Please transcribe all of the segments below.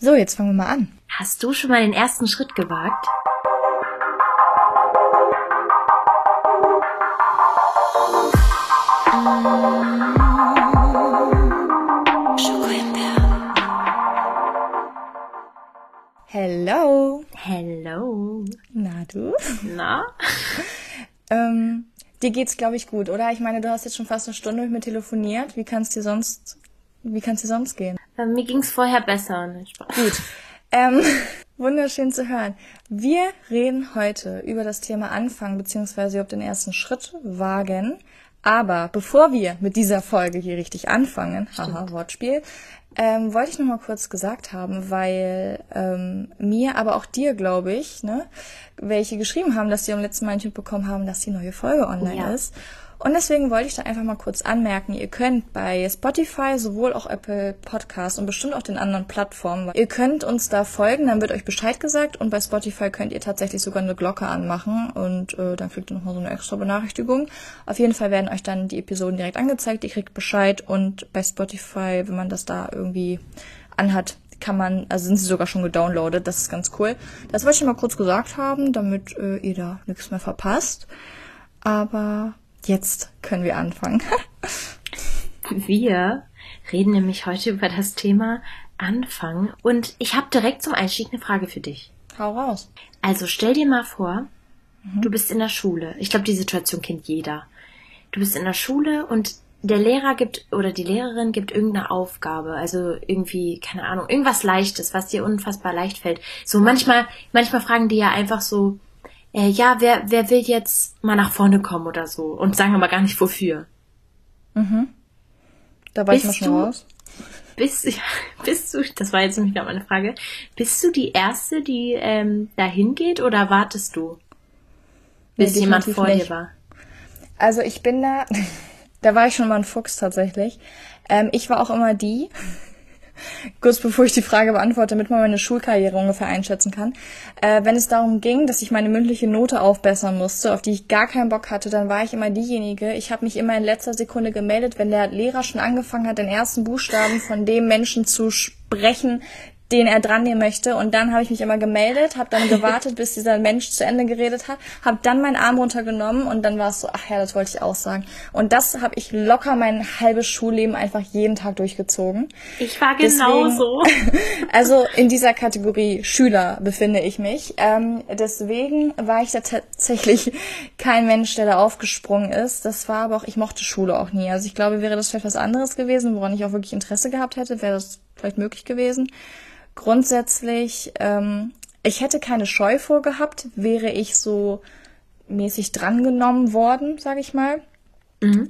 So, jetzt fangen wir mal an. Hast du schon mal den ersten Schritt gewagt? Hello. Hello. Na du? Na? ähm, dir geht's, glaube ich, gut, oder? Ich meine, du hast jetzt schon fast eine Stunde mit mir telefoniert. Wie kann's dir sonst, wie kann's dir sonst gehen? Äh, mir ging's vorher besser. Ne? Gut. Ähm, wunderschön zu hören. Wir reden heute über das Thema Anfang beziehungsweise ob den ersten Schritt wagen. Aber bevor wir mit dieser Folge hier richtig anfangen, haha, Wortspiel, ähm, wollte ich noch mal kurz gesagt haben, weil ähm, mir, aber auch dir, glaube ich, ne, welche geschrieben haben, dass sie am letzten Mal nicht mitbekommen haben, dass die neue Folge online Ja. ist. Und deswegen wollte ich da einfach mal kurz anmerken, ihr könnt bei Spotify, sowohl auch Apple Podcasts und bestimmt auch den anderen Plattformen, ihr könnt uns da folgen, dann wird euch Bescheid gesagt und bei Spotify könnt ihr tatsächlich sogar eine Glocke anmachen und äh, dann kriegt ihr nochmal so eine extra Benachrichtigung. Auf jeden Fall werden euch dann die Episoden direkt angezeigt, ihr kriegt Bescheid und bei Spotify, wenn man das da irgendwie anhat, kann man, also sind sie sogar schon gedownloadet, das ist ganz cool. Das wollte ich mal kurz gesagt haben, damit äh, ihr da nichts mehr verpasst. Aber jetzt können wir anfangen. Wir reden nämlich heute über das Thema Anfang und ich habe direkt zum Einstieg eine Frage für dich. Hau raus. Also stell dir mal vor, du bist in der Schule. Ich glaube, die Situation kennt jeder. Du bist in der Schule und der Lehrer gibt oder die Lehrerin gibt irgendeine Aufgabe, also irgendwie, keine Ahnung, irgendwas Leichtes, was dir unfassbar leicht fällt. So manchmal, manchmal fragen die ja einfach so, äh, ja, wer, wer will jetzt mal nach vorne kommen oder so und sagen aber gar nicht wofür. Da war ich mal Bist schon raus. Bist, bist du, das war jetzt nämlich gerade meine Frage, bist du die Erste, die ähm, da hingeht oder wartest du, bis Nee, jemand vor nicht. dir war? Also ich bin da, da war ich schon mal ein Fuchs tatsächlich. Ähm, ich war auch immer die, kurz bevor ich die Frage beantworte, damit man meine Schulkarriere ungefähr einschätzen kann. Äh, wenn es darum ging, dass ich meine mündliche Note aufbessern musste, auf die ich gar keinen Bock hatte, dann war ich immer diejenige. Ich habe mich immer in letzter Sekunde gemeldet, wenn der Lehrer schon angefangen hat, den ersten Buchstaben von dem Menschen zu sprechen, den er dran nehmen möchte. Und dann habe ich mich immer gemeldet, habe dann gewartet, bis dieser Mensch zu Ende geredet hat, habe dann meinen Arm runtergenommen und dann war es so, ach ja, das wollte ich auch sagen. Und das habe ich locker mein halbes Schulleben einfach jeden Tag durchgezogen. Ich war Deswegen- genauso. Also in dieser Kategorie Schüler befinde ich mich. Ähm, deswegen war ich da tatsächlich kein Mensch, der da aufgesprungen ist. Das war aber auch, ich mochte Schule auch nie. Also ich glaube, wäre das vielleicht was anderes gewesen, woran ich auch wirklich Interesse gehabt hätte, wäre das vielleicht möglich gewesen. Grundsätzlich, ähm, ich hätte keine Scheu vorgehabt, wäre ich so mäßig drangenommen worden, sage ich mal.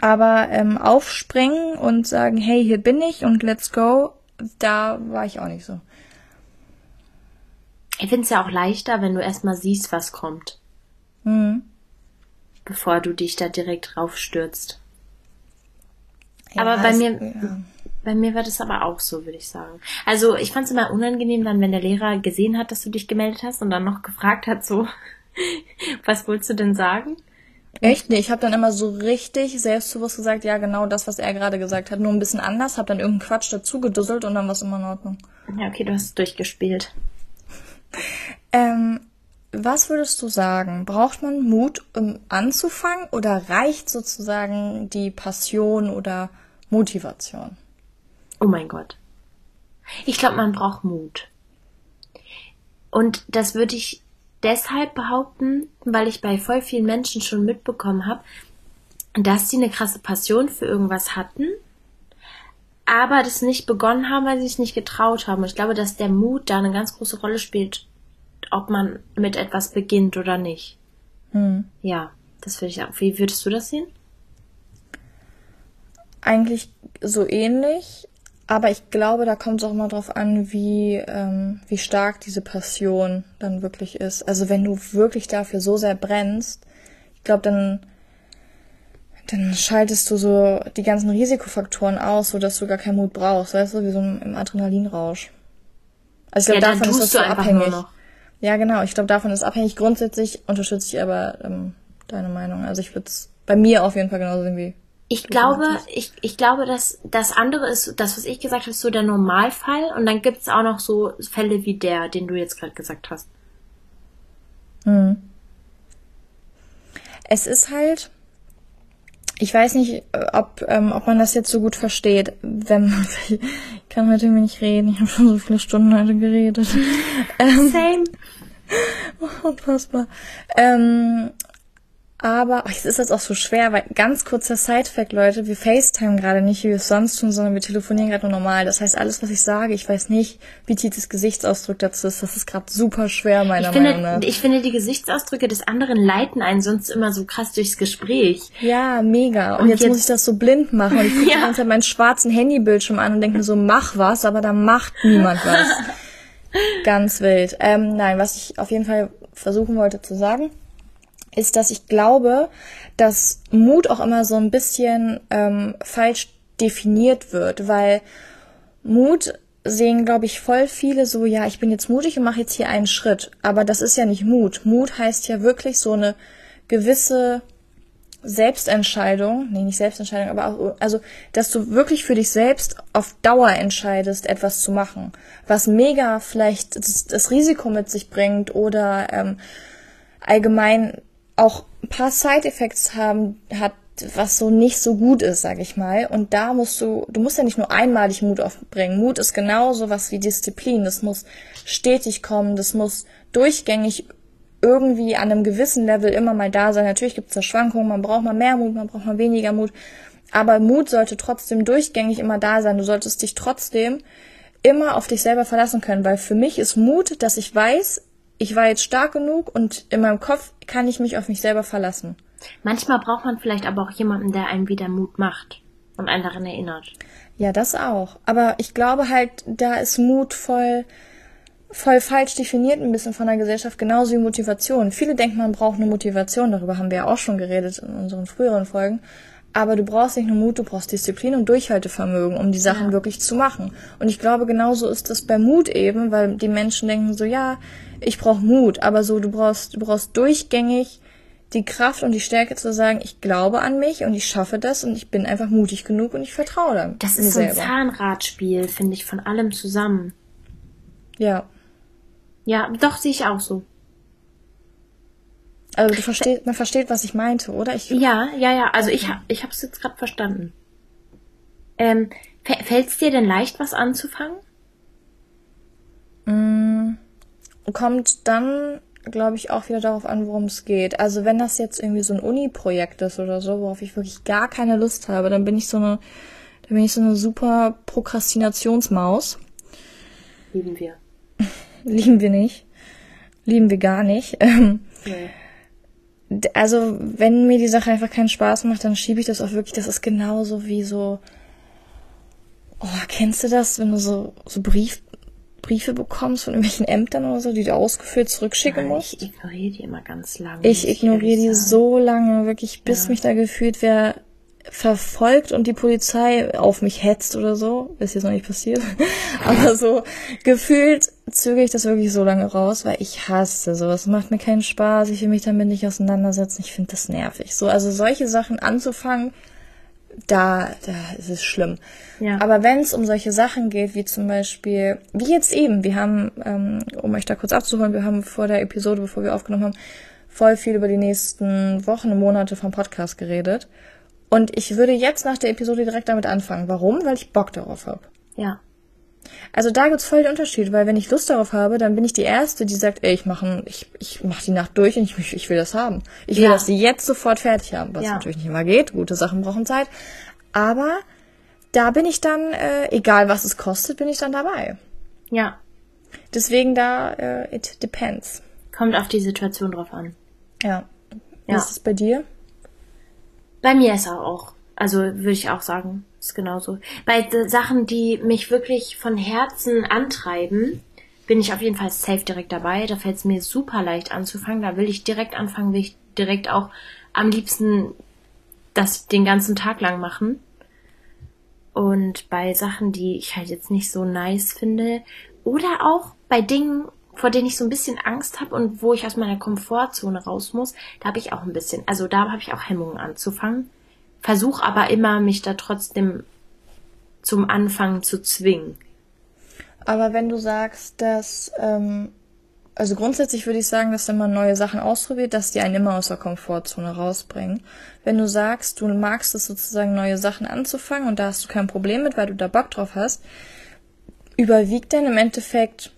Aber ähm, aufspringen und sagen, hey, hier bin ich und let's go, da war ich auch nicht so. Ich finde es ja auch leichter, wenn du erstmal siehst, was kommt. Mhm. Bevor du dich da direkt raufstürzt. Ja, Aber bei mir, ja. Bei mir war das aber auch so, würde ich sagen. Also ich fand es immer unangenehm dann, wenn der Lehrer gesehen hat, dass du dich gemeldet hast und dann noch gefragt hat, so, was wolltest du denn sagen? Echt? Nee, ich habe dann immer so richtig selbstbewusst gesagt, ja, genau das, was er gerade gesagt hat, nur ein bisschen anders, habe dann irgendeinen Quatsch dazu gedusselt und dann war es immer in Ordnung. Ja, okay, du hast es durchgespielt. Ähm, was würdest du sagen? Braucht man Mut, um anzufangen oder reicht sozusagen die Passion oder Motivation? Oh mein Gott. Ich glaube, man braucht Mut. Und das würde ich deshalb behaupten, weil ich bei voll vielen Menschen schon mitbekommen habe, dass sie eine krasse Passion für irgendwas hatten, aber das nicht begonnen haben, weil sie es nicht getraut haben. Und ich glaube, dass der Mut da eine ganz große Rolle spielt, ob man mit etwas beginnt oder nicht. Hm. Ja, das würde ich sagen. Wie würdest du das sehen? Eigentlich so ähnlich, aber ich glaube, da kommt es auch mal drauf an, wie, ähm, wie stark diese Passion dann wirklich ist. Also wenn du wirklich dafür so sehr brennst, ich glaube, dann, dann schaltest du so die ganzen Risikofaktoren aus, sodass du gar keinen Mut brauchst, weißt du, wie so im Adrenalinrausch. Also ich Ja, glaube, dann davon ist das so abhängig. Ja, genau. Ich glaube, davon ist abhängig. Grundsätzlich unterstütze ich aber ähm, deine Meinung. Also ich würde es bei mir auf jeden Fall genauso sehen wie Ich glaube, ich, ich glaube, dass das andere ist, das, was ich gesagt habe, ist so der Normalfall. Und dann gibt es auch noch so Fälle wie der, den du jetzt gerade gesagt hast. Hm. Es ist halt, ich weiß nicht, ob, ähm, ob man das jetzt so gut versteht, wenn man, ich kann heute nicht reden, ich habe schon so viele Stunden heute geredet. ähm, Same. Unfassbar. Ähm, aber ach, es ist jetzt auch so schwer, weil ganz kurzer Side-Fact, Leute, wir FaceTime gerade nicht, wie wir es sonst tun, sondern wir telefonieren gerade nur normal. Das heißt, alles, was ich sage, ich weiß nicht, wie Titis Gesichtsausdruck dazu ist. Das ist gerade super schwer, meiner Ich finde, Meinung nach. ich finde, die Gesichtsausdrücke des anderen leiten einen sonst immer so krass durchs Gespräch. Ja, mega. Und, Und jetzt, jetzt- muss ich das so blind machen. Und ich gucke Ja. die ganze Zeit meinen schwarzen Handybildschirm an und denke mir so, mach was, aber da macht niemand was. Ganz wild. Ähm, nein, was ich auf jeden Fall versuchen wollte zu sagen, ist, dass ich glaube, dass Mut auch immer so ein bisschen ähm, falsch definiert wird, weil Mut sehen, glaube ich, voll viele so, ja, ich bin jetzt mutig und mache jetzt hier einen Schritt. Aber das ist ja nicht Mut. Mut heißt ja wirklich so eine gewisse Selbstentscheidung, nee, nicht Selbstentscheidung, aber auch, also, dass du wirklich für dich selbst auf Dauer entscheidest, etwas zu machen, was mega vielleicht das, das Risiko mit sich bringt oder ähm, allgemein auch ein paar Side-Effects haben hat, was so nicht so gut ist, sag ich mal. Und da musst du, du musst ja nicht nur einmalig Mut aufbringen. Mut ist genauso was wie Disziplin. Das muss stetig kommen, das muss durchgängig irgendwie an einem gewissen Level immer mal da sein. Natürlich gibt es da Schwankungen, man braucht mal mehr Mut, man braucht mal weniger Mut. Aber Mut sollte trotzdem durchgängig immer da sein. Du solltest dich trotzdem immer auf dich selber verlassen können, weil für mich ist Mut, dass ich weiß, ich war jetzt stark genug und in meinem Kopf kann ich mich auf mich selber verlassen. Manchmal braucht man vielleicht aber auch jemanden, der einem wieder Mut macht und einen daran erinnert. Ja, das auch. Aber ich glaube halt, da ist Mut voll, voll falsch definiert ein bisschen von der Gesellschaft, genauso wie Motivation. Viele denken, man braucht eine Motivation, darüber haben wir ja auch schon geredet in unseren früheren Folgen. Aber du brauchst nicht nur Mut, du brauchst Disziplin und Durchhaltevermögen, um die Sachen Ja. wirklich zu machen. Und ich glaube, genauso ist das bei Mut eben, weil die Menschen denken so, ja, ich brauche Mut, aber so, du brauchst, du brauchst durchgängig die Kraft und die Stärke zu sagen, ich glaube an mich und ich schaffe das und ich bin einfach mutig genug und ich vertraue da Das ist so ein selber. Zahnradspiel, finde ich, von allem zusammen. Ja. Ja, doch, sehe ich auch so. Also du verstehst, man versteht, was ich meinte, oder? Ich, Ja, ja, ja. Also ich, ich habe es jetzt gerade verstanden. Ähm, Fällt es dir denn leicht, was anzufangen? kommt dann, glaube ich, auch wieder darauf an, worum es geht. Also wenn das jetzt irgendwie so ein Uni-Projekt ist oder so, worauf ich wirklich gar keine Lust habe, dann bin ich so eine, dann bin ich so eine super Prokrastinationsmaus. Lieben wir. Lieben wir nicht. Lieben wir gar nicht. Ähm, Nee. Also wenn mir die Sache einfach keinen Spaß macht, dann schiebe ich das auch wirklich. Das ist genauso wie so. Oh, kennst du das, wenn du so so Brief, Briefe bekommst von irgendwelchen Ämtern oder so, die du ausgefüllt zurückschicken musst? Ich ignoriere die immer ganz lange. Ich ignoriere die sagen. so lange, wirklich, bis Ja. mich da gefühlt wer verfolgt und die Polizei auf mich hetzt oder so. Ist jetzt noch nicht passiert. Aber so gefühlt zögere ich das wirklich so lange raus, weil ich hasse sowas. Es macht mir keinen Spaß. Ich will mich damit nicht auseinandersetzen. Ich finde das nervig. So, also solche Sachen anzufangen, da, da ist es schlimm. Ja. Aber wenn es um solche Sachen geht, wie zum Beispiel, wie jetzt eben, wir haben, ähm, um euch da kurz abzuholen, wir haben vor der Episode, bevor wir aufgenommen haben, voll viel über die nächsten Wochen und Monate vom Podcast geredet. Und ich würde jetzt nach der Episode direkt damit anfangen. Warum? Weil ich Bock darauf habe. Ja. Also da gibt's voll den Unterschied, weil wenn ich Lust darauf habe, dann bin ich die Erste, die sagt, ey, ich mache ich, ich mach die Nacht durch und ich, ich, will das haben. Ich will Ja. das jetzt sofort fertig haben, was Ja. natürlich nicht immer geht. Gute Sachen brauchen Zeit. Aber da bin ich dann, äh, egal was es kostet, bin ich dann dabei. Ja. Deswegen da, äh, it depends. Kommt auf die Situation drauf an. Ja. Wie Ja. ist es bei dir? Bei mir ist er auch. Also würde ich auch sagen, ist genauso. Bei Sachen, die mich wirklich von Herzen antreiben, bin ich auf jeden Fall safe direkt dabei. Da fällt es mir super leicht anzufangen. Da will ich direkt anfangen, will ich direkt auch am liebsten das den ganzen Tag lang machen. Und bei Sachen, die ich halt jetzt nicht so nice finde, oder auch bei Dingen, vor denen ich so ein bisschen Angst habe und wo ich aus meiner Komfortzone raus muss, da habe ich auch ein bisschen, also da habe ich auch Hemmungen anzufangen. versuche aber immer, mich da trotzdem zum Anfang zu zwingen. Aber wenn du sagst, dass, ähm, also grundsätzlich würde ich sagen, dass wenn man neue Sachen ausprobiert, dass die einen immer aus der Komfortzone rausbringen. Wenn du sagst, du magst es sozusagen, neue Sachen anzufangen und da hast du kein Problem mit, weil du da Bock drauf hast, überwiegt denn im Endeffekt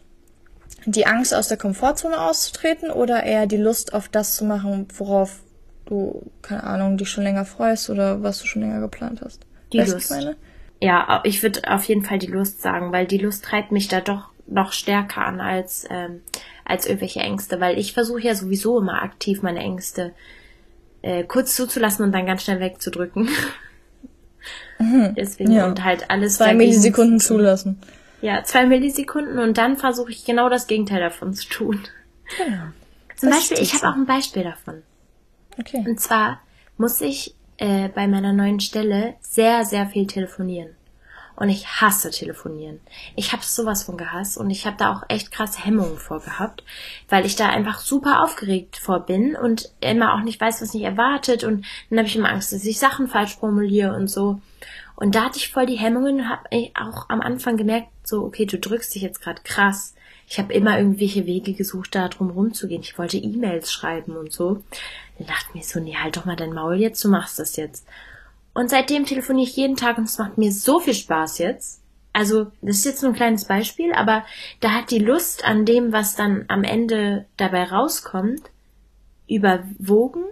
die Angst aus der Komfortzone auszutreten oder eher die Lust auf das zu machen, worauf du, keine Ahnung, dich schon länger freust oder was du schon länger geplant hast? Die weißt Lust. Ich ja, ich würde auf jeden Fall die Lust sagen, weil die Lust treibt mich da doch noch stärker an als, ähm, als irgendwelche Ängste, weil ich versuche ja sowieso immer aktiv meine Ängste äh, kurz zuzulassen und dann ganz schnell wegzudrücken. Mhm. Deswegen ja. und halt alles. Zwei Millisekunden zulassen. Ja, zwei Millisekunden und dann versuche ich genau das Gegenteil davon zu tun. Genau. Zum Beispiel, ich habe auch ein Beispiel davon. Okay. Und zwar muss ich äh, bei meiner neuen Stelle sehr, sehr viel telefonieren. Und ich hasse telefonieren. Ich habe sowas von gehasst und ich habe da auch echt krass Hemmungen vorgehabt, weil ich da einfach super aufgeregt vor bin und immer auch nicht weiß, was mich erwartet und dann habe ich immer Angst, dass ich Sachen falsch formuliere und so. Und da hatte ich voll die Hemmungen und habe auch am Anfang gemerkt, so, okay, du drückst dich jetzt gerade krass. Ich habe immer irgendwelche Wege gesucht, da drum rumzugehen. Ich wollte E-Mails schreiben und so. Dann dachte mir so, nee, halt doch mal dein Maul jetzt, du machst das jetzt. Und seitdem telefoniere ich jeden Tag und es macht mir so viel Spaß jetzt. Also, das ist jetzt nur ein kleines Beispiel, aber da hat die Lust an dem, was dann am Ende dabei rauskommt, überwogen.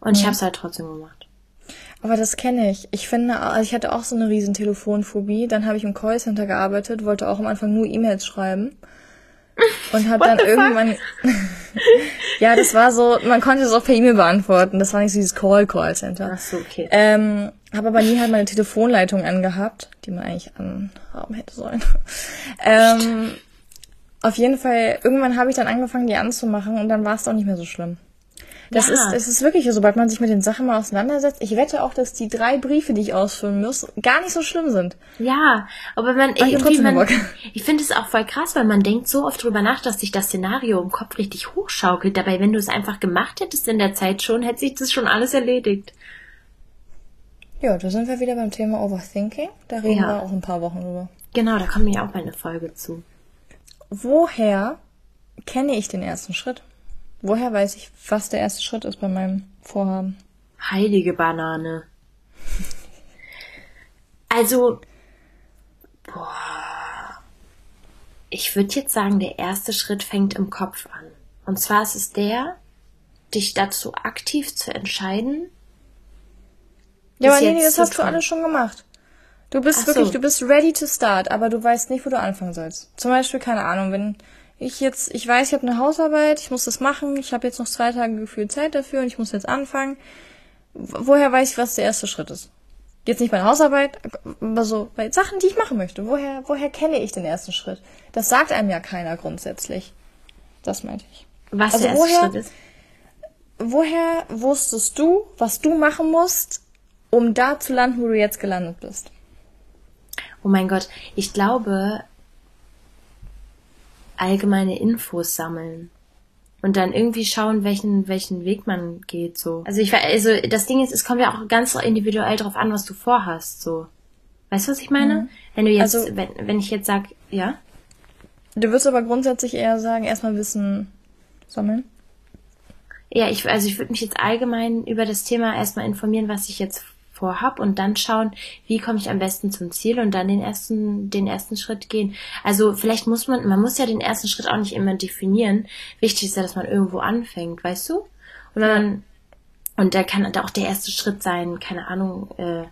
Und mhm. ich habe es halt trotzdem gemacht. Aber das kenne ich. Ich finde, also ich hatte auch so eine riesen Telefonphobie. Dann habe ich im Callcenter gearbeitet, wollte auch am Anfang nur E-Mails schreiben. Und habe dann irgendwann... ja, das war so, man konnte es auch per E-Mail beantworten. Das war nicht so dieses Call-Callcenter. Ach so, okay. Ähm, habe aber nie halt meine Telefonleitung angehabt, die man eigentlich anhaben hätte sollen. ähm, auf jeden Fall, irgendwann habe ich dann angefangen, die anzumachen und dann war es doch nicht mehr so schlimm. Das ja. ist, es ist wirklich, sobald man sich mit den Sachen mal auseinandersetzt. Ich wette auch, dass die drei Briefe, die ich ausfüllen muss, gar nicht so schlimm sind. Ja, aber man, irgendwie man, ich finde es auch voll krass, weil man denkt so oft drüber nach, dass sich das Szenario im Kopf richtig hochschaukelt. Dabei, wenn du es einfach gemacht hättest in der Zeit schon, hätte sich das schon alles erledigt. Ja, da sind wir wieder beim Thema Overthinking. Da reden ja. wir auch ein paar Wochen drüber. Genau, da kommt mir auch eine Folge zu. Woher kenne ich den ersten Schritt? Woher weiß ich, was der erste Schritt ist bei meinem Vorhaben? Heilige Banane. Also, boah. Ich würde jetzt sagen, der erste Schritt fängt im Kopf an. Und zwar ist es der, dich dazu aktiv zu entscheiden. Ja, aber nee, das hast du alles schon gemacht. Du bist Ach wirklich, so. du bist ready to start, aber du weißt nicht, wo du anfangen sollst. Zum Beispiel, keine Ahnung, wenn ich jetzt, ich weiß, ich habe eine Hausarbeit, ich muss das machen, ich habe jetzt noch zwei Tage gefühlt Zeit dafür und ich muss jetzt anfangen. Woher weiß ich, was der erste Schritt ist? Jetzt nicht meine Hausarbeit, aber so bei Sachen, die ich machen möchte. Woher, woher kenne ich den ersten Schritt? Das sagt einem ja keiner grundsätzlich. Das meinte ich. Was also der erste woher, Schritt ist? Woher wusstest du, was du machen musst, um da zu landen, wo du jetzt gelandet bist? Oh mein Gott, ich glaube, allgemeine Infos sammeln und dann irgendwie schauen, welchen welchen Weg man geht so. Also ich also das Ding ist, es kommt ja auch ganz individuell darauf an, was du vorhast so. Weißt du, was ich meine? Mhm. Wenn du jetzt also, wenn wenn ich jetzt sag, ja? Du wirst aber grundsätzlich eher sagen, erstmal Wissen sammeln. Ja, ich also ich würde mich jetzt allgemein über das Thema erstmal informieren, was ich jetzt vorhab und dann schauen, wie komme ich am besten zum Ziel und dann den ersten, den ersten Schritt gehen. Also vielleicht muss man, man muss ja den ersten Schritt auch nicht immer definieren. Wichtig ist ja, dass man irgendwo anfängt, weißt du? Und wenn man, und da kann da auch der erste Schritt sein, keine Ahnung, äh,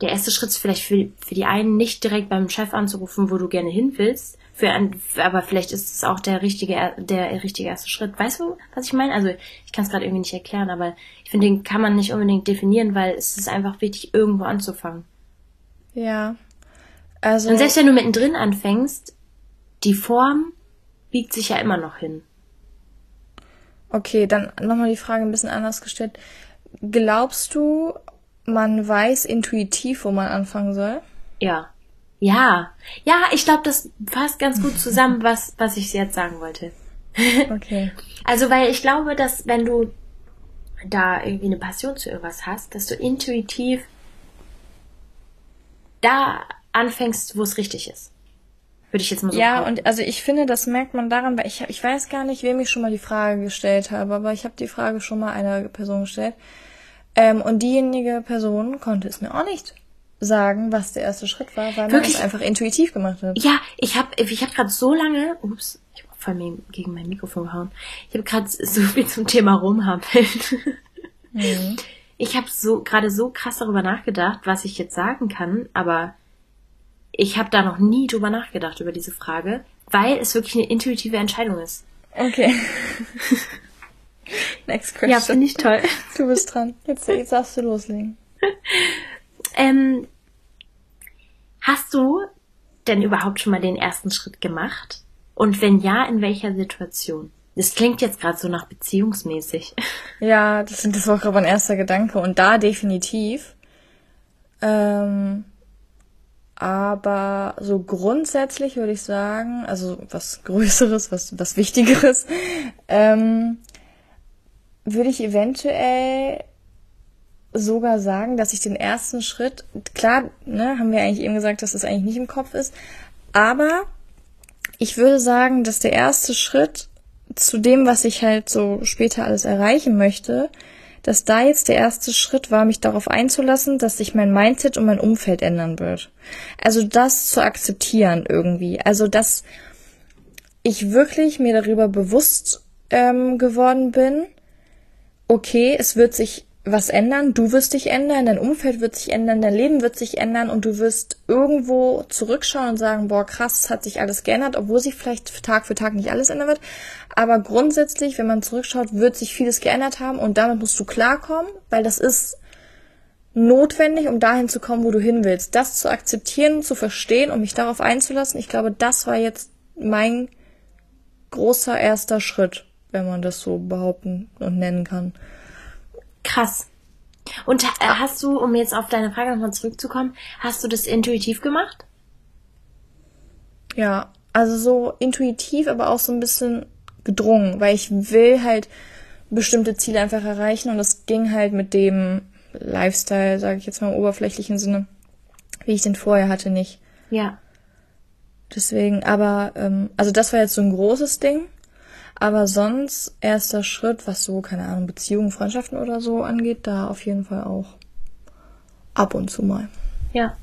der erste Schritt ist vielleicht für, für die einen nicht direkt beim Chef anzurufen, wo du gerne hin willst, für ein, aber vielleicht ist es auch der richtige, der richtige erste Schritt. Weißt du, was ich meine? Also ich kann es gerade irgendwie nicht erklären, aber ich finde, den kann man nicht unbedingt definieren, weil es ist einfach wichtig, irgendwo anzufangen. Ja. Also. Und selbst wenn du mittendrin anfängst, die Form biegt sich ja immer noch hin. Okay, dann nochmal die Frage ein bisschen anders gestellt. Glaubst du, man weiß intuitiv, wo man anfangen soll? Ja. Ja, ja, ich glaube, das fasst ganz gut zusammen, was, was ich jetzt sagen wollte. Okay. Also, weil ich glaube, dass wenn du, da irgendwie eine Passion zu irgendwas hast, dass du intuitiv da anfängst, wo es richtig ist. Würde ich jetzt mal so Ja, behaupten. und also ich finde, das merkt man daran, weil ich, ich weiß gar nicht, wem ich schon mal die Frage gestellt habe, aber ich habe die Frage schon mal einer Person gestellt. Ähm, und diejenige Person konnte es mir auch nicht sagen, was der erste Schritt war, weil man Wirklich? es einfach intuitiv gemacht hat. Ja, ich habe ich hab gerade so lange, ups, ich habe voll mir gegen mein Mikrofon gehauen. Ich habe gerade so viel zum Thema rumhampeln. Ich habe so gerade so krass darüber nachgedacht, was ich jetzt sagen kann, aber ich habe da noch nie drüber nachgedacht über diese Frage, weil es wirklich eine intuitive Entscheidung ist. Okay. Next question. Ja, finde ich toll. Du bist dran. Jetzt, jetzt darfst du loslegen. Ähm, hast du denn überhaupt schon mal den ersten Schritt gemacht? Und wenn ja, in welcher Situation? Das klingt jetzt gerade so nach beziehungsmäßig. Ja, das, das war gerade mein erster Gedanke. Und da definitiv. Ähm, aber so grundsätzlich würde ich sagen, also was Größeres, was, was Wichtigeres, ähm, würde ich eventuell sogar sagen, dass ich den ersten Schritt, klar, ne, haben wir eigentlich eben gesagt, dass das eigentlich nicht im Kopf ist, aber ich würde sagen, dass der erste Schritt zu dem, was ich halt so später alles erreichen möchte, dass da jetzt der erste Schritt war, mich darauf einzulassen, dass sich mein Mindset und mein Umfeld ändern wird. Also das zu akzeptieren irgendwie. Also dass ich wirklich mir darüber bewusst ähm, geworden bin, okay, es wird sich was ändern, du wirst dich ändern, dein Umfeld wird sich ändern, dein Leben wird sich ändern und du wirst irgendwo zurückschauen und sagen, boah, krass, hat sich alles geändert, obwohl sich vielleicht Tag für Tag nicht alles ändern wird. Aber grundsätzlich, wenn man zurückschaut, wird sich vieles geändert haben und damit musst du klarkommen, weil das ist notwendig, um dahin zu kommen, wo du hin willst. Das zu akzeptieren, zu verstehen und mich darauf einzulassen, ich glaube, das war jetzt mein großer erster Schritt, wenn man das so behaupten und nennen kann. Krass. Und äh, hast du, um jetzt auf deine Frage nochmal zurückzukommen, hast du das intuitiv gemacht? Ja, also so intuitiv, aber auch so ein bisschen gedrungen, weil ich will halt bestimmte Ziele einfach erreichen und es ging halt mit dem Lifestyle, sage ich jetzt mal im oberflächlichen Sinne, wie ich den vorher hatte, nicht. Ja. Deswegen, aber, ähm, also das war jetzt so ein großes Ding. Aber sonst, erster Schritt, was so, keine Ahnung, Beziehungen, Freundschaften oder so angeht, da auf jeden Fall auch ab und zu mal. Ja.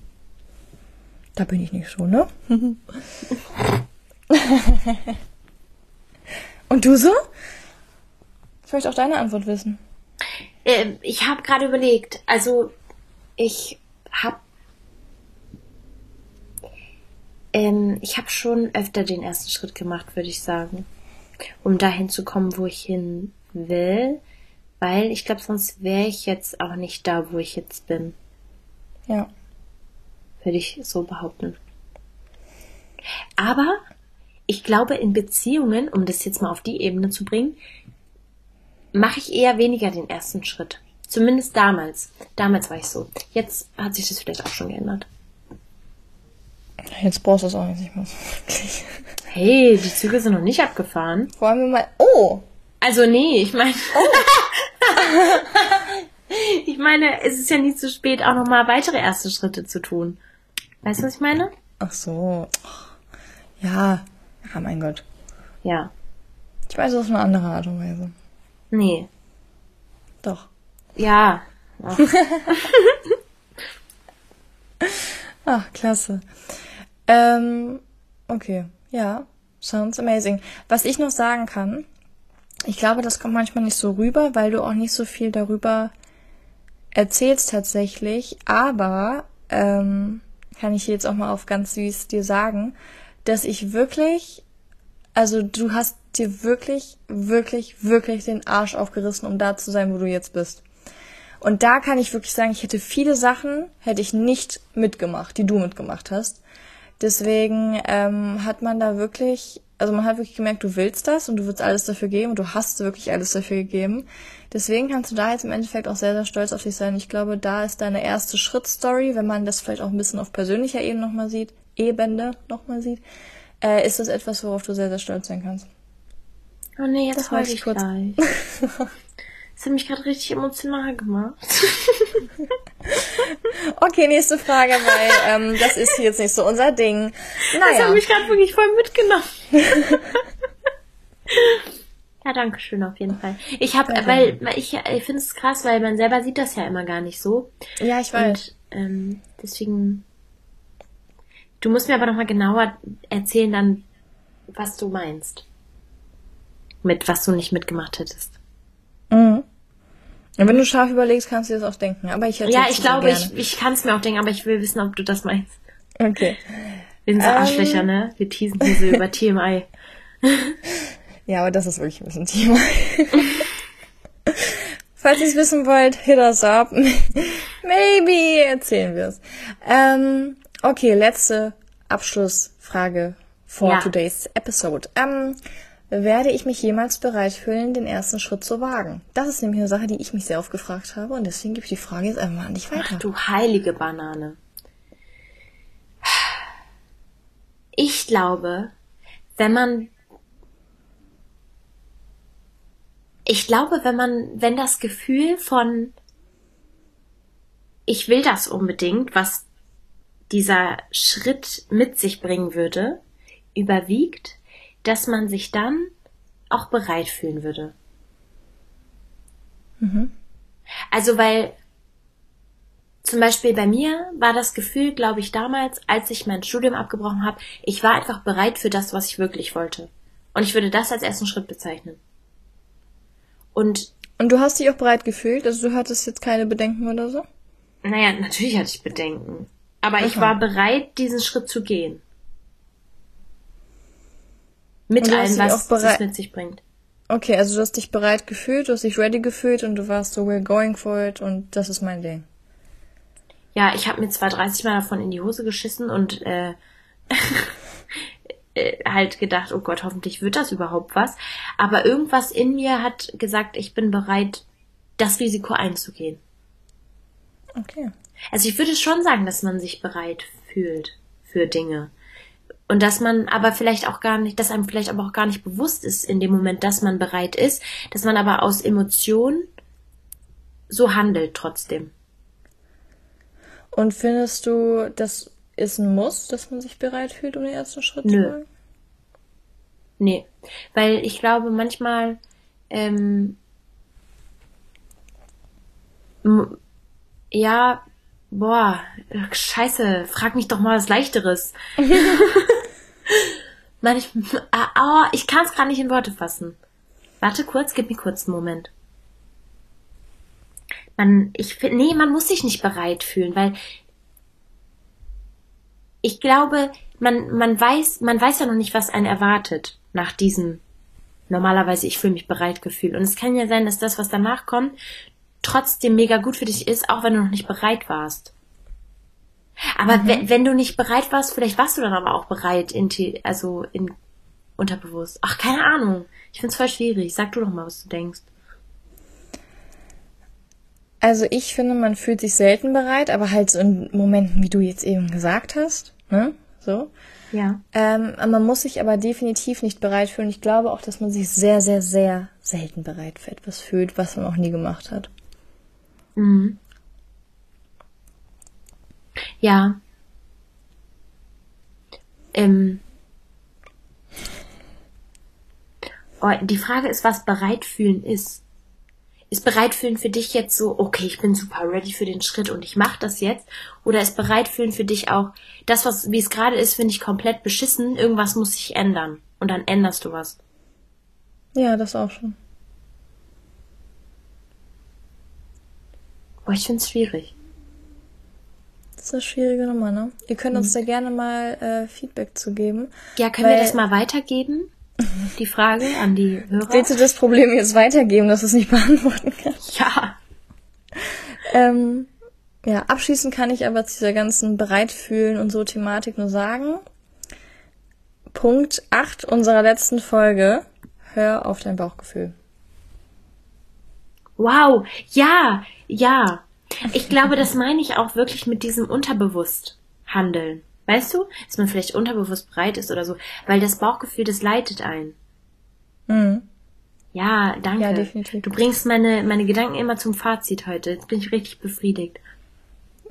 Da bin ich nicht so, ne? und du so? Ich möchte auch deine Antwort wissen. Ähm, ich habe gerade überlegt, also ich habe ähm, ich habe schon öfter den ersten Schritt gemacht, würde ich sagen, um dahin zu kommen, wo ich hin will, weil ich glaube, sonst wäre ich jetzt auch nicht da, wo ich jetzt bin, Ja. würde ich so behaupten. Aber ich glaube, in Beziehungen, um das jetzt mal auf die Ebene zu bringen, mache ich eher weniger den ersten Schritt. Zumindest damals. Damals war ich so. Jetzt hat sich das vielleicht auch schon geändert. Jetzt brauchst du es auch nicht mehr so wirklich. Hey, die Züge sind noch nicht abgefahren. Wollen wir mal. Oh! Also nee, ich meine. ich meine, es ist ja nie zu spät, auch nochmal weitere erste Schritte zu tun. Weißt du, was ich meine? Ach so. Ja. Ja, mein Gott. Ja. Ich weiß, auf eine andere Art und Weise. Nee. Doch. Ja. Ach, Ach, klasse. Ähm, okay. Ja. Sounds amazing. Was ich noch sagen kann, ich glaube, das kommt manchmal nicht so rüber, weil du auch nicht so viel darüber erzählst tatsächlich, aber ähm, kann ich jetzt auch mal auf ganz süß dir sagen, dass ich wirklich, also du hast dir wirklich, wirklich, wirklich den Arsch aufgerissen, um da zu sein, wo du jetzt bist. Und da kann ich wirklich sagen, ich hätte viele Sachen, hätte ich nicht mitgemacht, die du mitgemacht hast. Deswegen ähm, hat man da wirklich, also man hat wirklich gemerkt, du willst das und du willst alles dafür geben und du hast wirklich alles dafür gegeben. Deswegen kannst du da jetzt im Endeffekt auch sehr, sehr stolz auf dich sein. Ich glaube, da ist deine erste Schrittstory, wenn man das vielleicht auch ein bisschen auf persönlicher Ebene nochmal sieht, Ebene nochmal sieht, äh, ist das etwas, worauf du sehr, sehr stolz sein kannst. oh nee, jetzt Das wollte ich kurz- gleich. Das hat mich gerade richtig emotional gemacht. okay, nächste Frage, weil ähm, das ist jetzt nicht so unser Ding. Naja. Das hat mich gerade wirklich voll mitgenommen. ja, danke schön auf jeden Fall. Ich habe, weil, weil ich, ich finde es krass, weil man selber sieht das ja immer gar nicht so. Ja, ich weiß. Und ähm, deswegen. Du musst mir aber nochmal genauer erzählen, dann, was du meinst. Mit was du nicht mitgemacht hättest. Und wenn du scharf überlegst, kannst du dir das auch denken. Aber ich Ja, ich glaube, ich, ich kann es mir auch denken, aber ich will wissen, ob du das meinst. Okay. Wir sind so ähm, Arschlöcher, ne? Wir teasen hier so über TMI. Ja, aber das ist wirklich ein bisschen TMI. Falls ihr es wissen wollt, hit us up. Maybe erzählen wir es. Ähm, okay, letzte Abschlussfrage for ja. today's episode. Ähm, werde ich mich jemals bereit fühlen, den ersten Schritt zu wagen? Das ist nämlich eine Sache, die ich mich sehr oft gefragt habe und deswegen gebe ich die Frage jetzt einfach mal an dich weiter. Ach du heilige Banane. Ich glaube, wenn man ich glaube, wenn man, wenn das Gefühl von ich will das unbedingt, was dieser Schritt mit sich bringen würde, überwiegt, dass man sich dann auch bereit fühlen würde. Mhm. Also weil zum Beispiel bei mir war das Gefühl, glaube ich, damals, als ich mein Studium abgebrochen habe, ich war einfach bereit für das, was ich wirklich wollte. Und ich würde das als ersten Schritt bezeichnen. Und und du hast dich auch bereit gefühlt? Also du hattest jetzt keine Bedenken oder so? Naja, natürlich hatte ich Bedenken. Aber Aha. ich war bereit, diesen Schritt zu gehen. Mit allem, was es mit sich bringt. Okay, also du hast dich bereit gefühlt, du hast dich ready gefühlt und du warst so, we're going for it und das ist mein Ding. Ja, ich habe mir zwar 30 Mal davon in die Hose geschissen und äh, äh, halt gedacht, oh Gott, hoffentlich wird das überhaupt was. Aber irgendwas in mir hat gesagt, ich bin bereit, das Risiko einzugehen. Okay. Also ich würde schon sagen, dass man sich bereit fühlt für Dinge. Und dass man aber vielleicht auch gar nicht, dass einem vielleicht aber auch gar nicht bewusst ist in dem Moment, dass man bereit ist, dass man aber aus Emotionen so handelt trotzdem. Und findest du, das ist ein Muss, dass man sich bereit fühlt, um den ersten Schritt Nö. zu machen? Nee, weil ich glaube manchmal, ähm, ja, boah, scheiße, frag mich doch mal was Leichteres. manchmal, oh, ich kann es gar nicht in Worte fassen. Warte kurz, gib mir kurz einen Moment. Man, ich finde, nee, man muss sich nicht bereit fühlen, weil ich glaube, man, man weiß, man weiß ja noch nicht, was einen erwartet nach diesem normalerweise ich fühle mich bereit Gefühl. Und es kann ja sein, dass das, was danach kommt, trotzdem mega gut für dich ist, auch wenn du noch nicht bereit warst. Aber mhm. wenn, wenn du nicht bereit warst, vielleicht warst du dann aber auch bereit, in, also in unterbewusst. Ach, keine Ahnung. Ich find's voll schwierig. Sag du doch mal, was du denkst. Also ich finde, man fühlt sich selten bereit, aber halt so in Momenten, wie du jetzt eben gesagt hast, ne? So. Ja. Ähm, man muss sich aber definitiv nicht bereit fühlen. Ich glaube auch, dass man sich sehr, sehr, sehr selten bereit für etwas fühlt, was man auch nie gemacht hat. Mhm. Ja. Ähm. Oh, die Frage ist, was bereit fühlen ist ist bereit fühlen für dich jetzt so, okay, ich bin super ready für den Schritt und ich mache das jetzt? Oder ist bereit fühlen für dich auch, das, was, wie es gerade ist, finde ich komplett beschissen, irgendwas muss sich ändern. Und dann änderst du was. Ja, das auch schon. Boah, ich finde es schwierig. Das ist eine schwierige Nummer, ne? Ihr könnt uns mhm. da gerne mal äh, Feedback zu geben. Ja, können wir das mal weitergeben? die Frage an die Hörer. Willst du das Problem jetzt weitergeben, dass du es nicht beantworten kannst? Ja. Ähm, ja, abschließend kann ich aber zu dieser ganzen Bereitfühlen und so Thematik nur sagen. Punkt 8 unserer letzten Folge. Hör auf dein Bauchgefühl. Wow, ja, ja. Ich glaube, das meine ich auch wirklich mit diesem unterbewusst handeln. Weißt du, dass man vielleicht unterbewusst bereit ist oder so, weil das Bauchgefühl, das leitet ein. Mhm. Ja, danke. Ja, definitiv. Du bringst meine, meine Gedanken immer zum Fazit heute. Jetzt bin ich richtig befriedigt.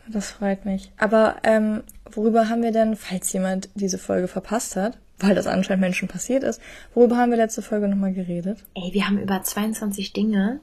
Das freut mich. Aber ähm, worüber haben wir denn, falls jemand diese Folge verpasst hat, weil das anscheinend Menschen passiert ist, worüber haben wir letzte Folge nochmal geredet? Ey, wir haben über 22 Dinge,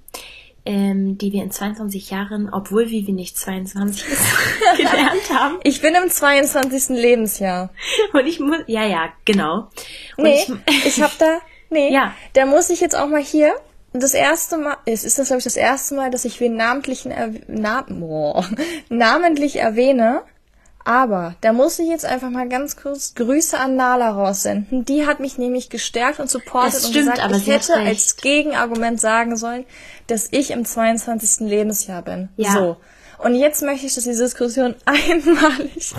ähm, die wir in 22 Jahren, obwohl Vivi nicht 22 ist, gelernt haben. Ich bin im 22. Lebensjahr. Und ich muss, ja, ja, genau. Und Nee, ich, ich hab da, nee, Ja. da muss ich jetzt auch mal hier, das erste Mal, es ist das, glaube ich, das erste Mal, dass ich wen namentlichen, na, boah, namentlich erwähne, aber da muss ich jetzt einfach mal ganz kurz Grüße an Nala raussenden. Die hat mich nämlich gestärkt und supportet Das und stimmt, gesagt, aber ich hätte als Gegenargument sagen sollen, dass ich im 22. Lebensjahr bin. Ja. So. Und jetzt möchte ich, dass diese Diskussion einmalig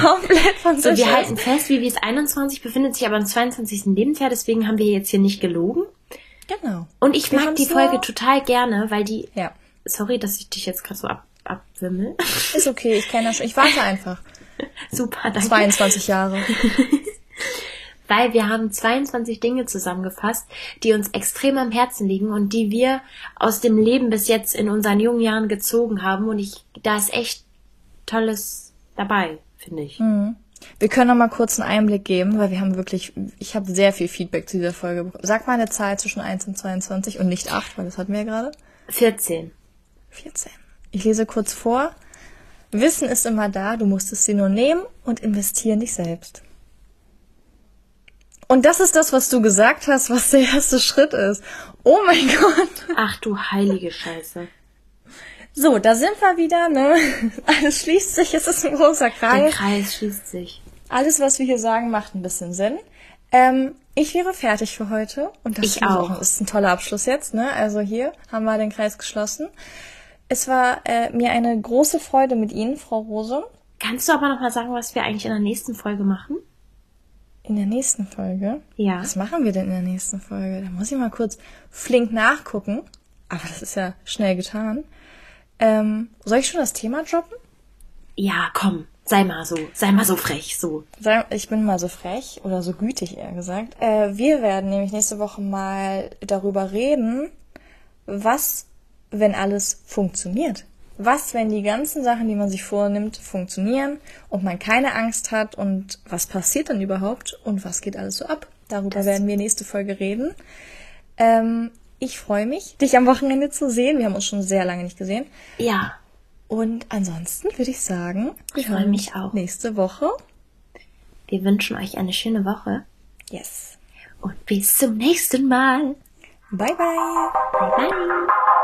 komplett von so, sich wir ist. halten fest, Vivi ist 21, befindet sich aber im 22. Lebensjahr, deswegen haben wir jetzt hier nicht gelogen. Genau. Und ich Wir mag die Folge total gerne, weil die, Ja. sorry, dass ich dich jetzt gerade so ab, abwimmel. Ist okay, ich kenne das schon. Ich warte einfach. Super, danke. 22 Jahre. weil wir haben 22 Dinge zusammengefasst, die uns extrem am Herzen liegen und die wir aus dem Leben bis jetzt in unseren jungen Jahren gezogen haben und ich, da ist echt Tolles dabei, finde ich. Wir können noch mal kurz einen Einblick geben, weil wir haben wirklich, ich habe sehr viel Feedback zu dieser Folge bekommen. Sag mal eine Zahl zwischen 1 und 22 und nicht 8, weil das hatten wir ja gerade. 14. 14. Ich lese kurz vor. Wissen ist immer da, du musst es dir nur nehmen und investieren dich selbst. Und das ist das, was du gesagt hast, was der erste Schritt ist. Oh mein Gott. Ach du heilige Scheiße. So, da sind wir wieder, ne? Alles schließt sich, es ist ein großer Der Kreis. Kreis schließt sich. Alles, was wir hier sagen, macht ein bisschen Sinn. Ähm, ich wäre fertig für heute. Und das Ich auch. ist ein toller Abschluss jetzt, ne? Also hier haben wir den Kreis geschlossen. Es war äh, mir eine große Freude mit Ihnen, Frau Rose. Kannst du aber noch mal sagen, was wir eigentlich in der nächsten Folge machen? In der nächsten Folge. Ja. Was machen wir denn in der nächsten Folge? Da muss ich mal kurz flink nachgucken. Aber das ist ja schnell getan. Ähm, soll ich schon das Thema droppen? Ja, komm, sei mal so, sei mal so frech, so. Sei- Ich bin mal so frech oder so gütig eher gesagt. Äh, wir werden nämlich nächste Woche mal darüber reden, was, wenn alles funktioniert. Was, wenn die ganzen Sachen, die man sich vornimmt, funktionieren und man keine Angst hat und was passiert dann überhaupt und was geht alles so ab? Darüber werden wir nächste Folge reden. Ähm, ich freue mich, dich am Wochenende zu sehen. Wir haben uns schon sehr lange nicht gesehen. Ja, Und ansonsten würde ich sagen, Ich freu hören mich auch. nächste Woche. wir wünschen euch eine schöne Woche Yes. und bis zum nächsten Mal. Bye bye. Bye bye.